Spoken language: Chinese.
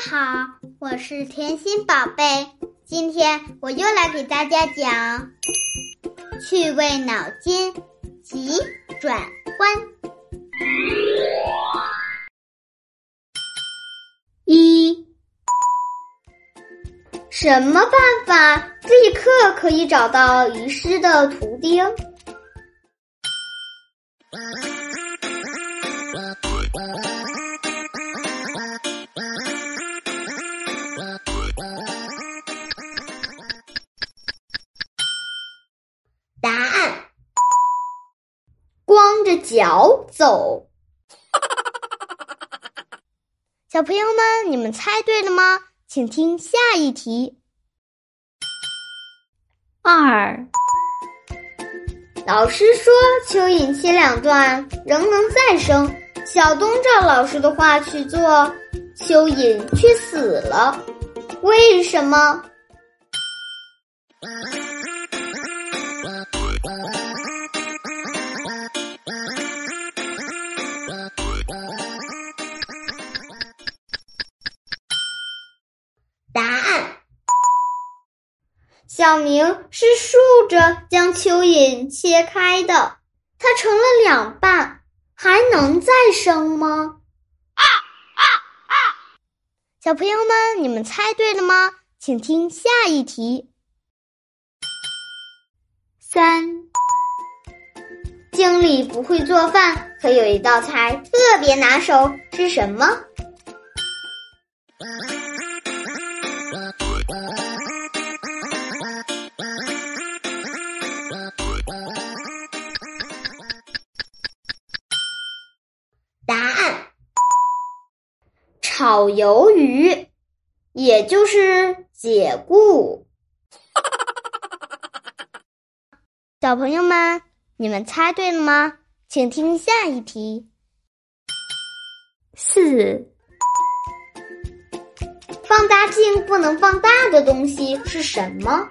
好，我是甜心宝贝。今天我又来给大家讲趣味脑筋急转弯。一，什么办法立刻可以找到遗失的图钉？脚走。小朋友们，你们猜对了吗？请听下一题。二，老师说蚯蚓切两段仍能再生，小东照老师的话去做，蚯蚓却死了，为什么？小明是竖着将蚯蚓切开的，它成了两半，还能再生吗？啊啊啊！小朋友们，你们猜对了吗？请听下一题。三，经理不会做饭，可有一道菜特别拿手，是什么？炒鱿鱼，也就是解雇。小朋友们，你们猜对了吗？请听下一题。四，放大镜不能放大的东西是什么？